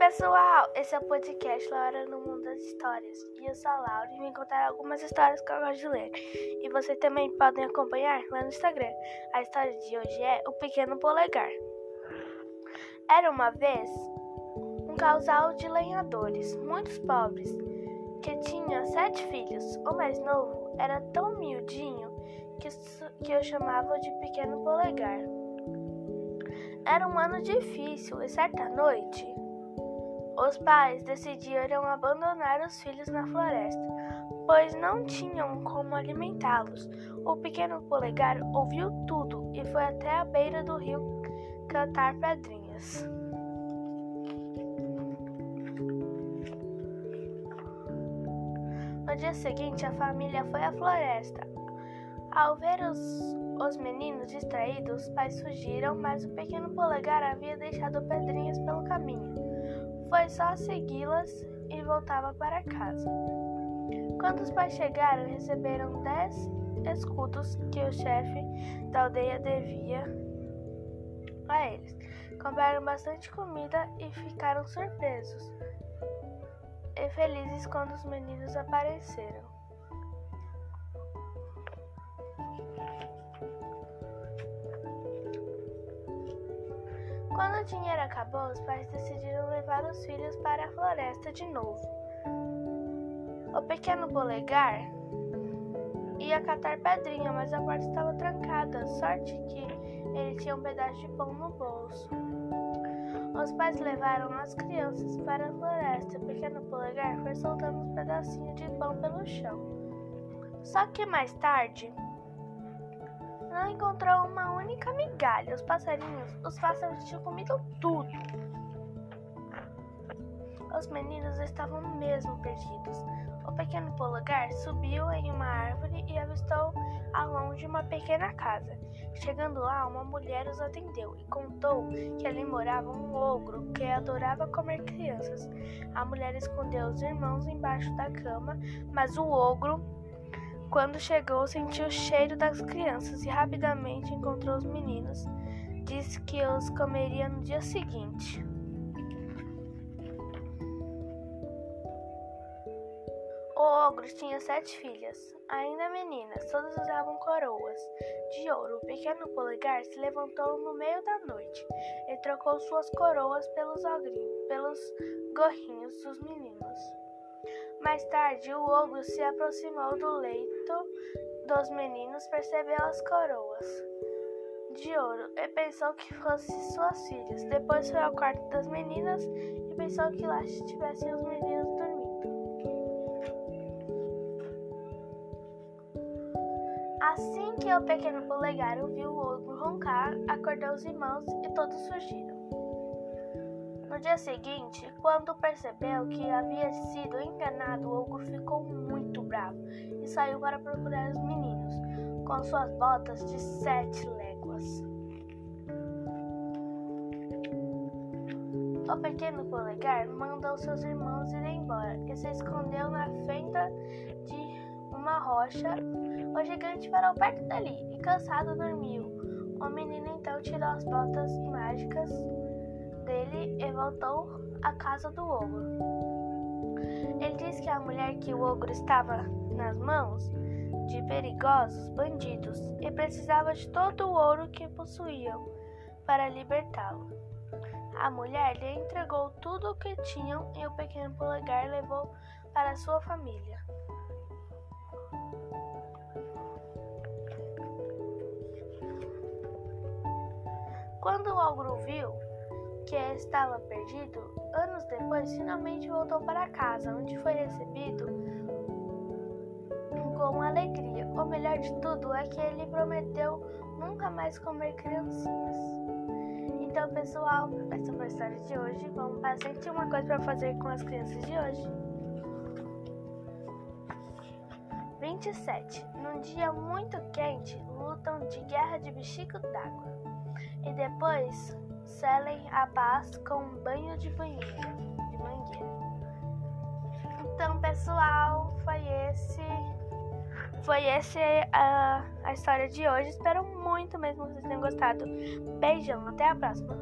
pessoal, esse é o podcast Laura no Mundo das Histórias. E eu sou a Laura e vim contar algumas histórias que eu gosto de ler. E vocês também podem acompanhar lá no Instagram. A história de hoje é O Pequeno Polegar. Era uma vez um casal de lenhadores, muitos pobres, que tinha sete filhos. O mais novo era tão miudinho que, que eu chamava de Pequeno Polegar. Era um ano difícil e certa noite os pais decidiram abandonar os filhos na floresta, pois não tinham como alimentá-los. O pequeno polegar ouviu tudo e foi até a beira do rio cantar pedrinhas. No dia seguinte, a família foi à floresta. Ao ver os, os meninos distraídos, os pais fugiram, mas o pequeno polegar havia deixado pedrinhas pelo caminho. Foi só segui-las e voltava para casa. Quando os pais chegaram, receberam dez escudos que o chefe da aldeia devia a eles. Compraram bastante comida e ficaram surpresos e felizes quando os meninos apareceram. Quando o dinheiro acabou, os pais decidiram levar os filhos para a floresta de novo. O pequeno polegar ia catar pedrinha, mas a porta estava trancada, sorte que ele tinha um pedaço de pão no bolso. Os pais levaram as crianças para a floresta. O pequeno polegar foi soltando uns pedacinhos de pão pelo chão. Só que mais tarde, não encontrou uma única migalha. Os passarinhos, os pássaros tinham comido tudo. Os meninos estavam mesmo perdidos. O pequeno polegar subiu em uma árvore e avistou ao longe uma pequena casa. Chegando lá, uma mulher os atendeu e contou que ali morava um ogro que adorava comer crianças. A mulher escondeu os irmãos embaixo da cama, mas o ogro quando chegou, sentiu o cheiro das crianças e rapidamente encontrou os meninos. Disse que os comeria no dia seguinte. O ogro tinha sete filhas, ainda meninas, todas usavam coroas de ouro. O pequeno polegar se levantou no meio da noite e trocou suas coroas pelos ogrinhos, pelos gorrinhos dos meninos. Mais tarde, o ogro se aproximou do leito dos meninos, percebeu as coroas de ouro e pensou que fossem suas filhas. Depois foi ao quarto das meninas e pensou que lá estivessem os meninos dormindo. Assim que o pequeno polegar ouviu o ogro roncar, acordou os irmãos e todos fugiram. No dia seguinte, quando percebeu que havia sido enganado, o ogro ficou muito bravo e saiu para procurar os meninos com suas botas de sete léguas. O pequeno polegar mandou seus irmãos ir embora e se escondeu na fenda de uma rocha. O gigante parou perto dali e, cansado, dormiu. O menino então tirou as botas mágicas dele e voltou à casa do ogro. Ele disse que a mulher que o ogro estava nas mãos de perigosos bandidos e precisava de todo o ouro que possuíam para libertá-lo. A mulher lhe entregou tudo o que tinham e o pequeno polegar levou para sua família. Quando o ogro viu que estava perdido, anos depois finalmente voltou para casa, onde foi recebido com alegria. O melhor de tudo é que ele prometeu nunca mais comer criancinhas. Então, pessoal, essa foi a história de hoje. Vamos passar uma coisa para fazer com as crianças de hoje. 27. Num dia muito quente, lutam de guerra de bexigo d'água. E depois selem a paz com um banho de banheira, de mangueira. Então, pessoal, foi esse foi esse a, a história de hoje. Espero muito mesmo que vocês tenham gostado. Beijão, até a próxima.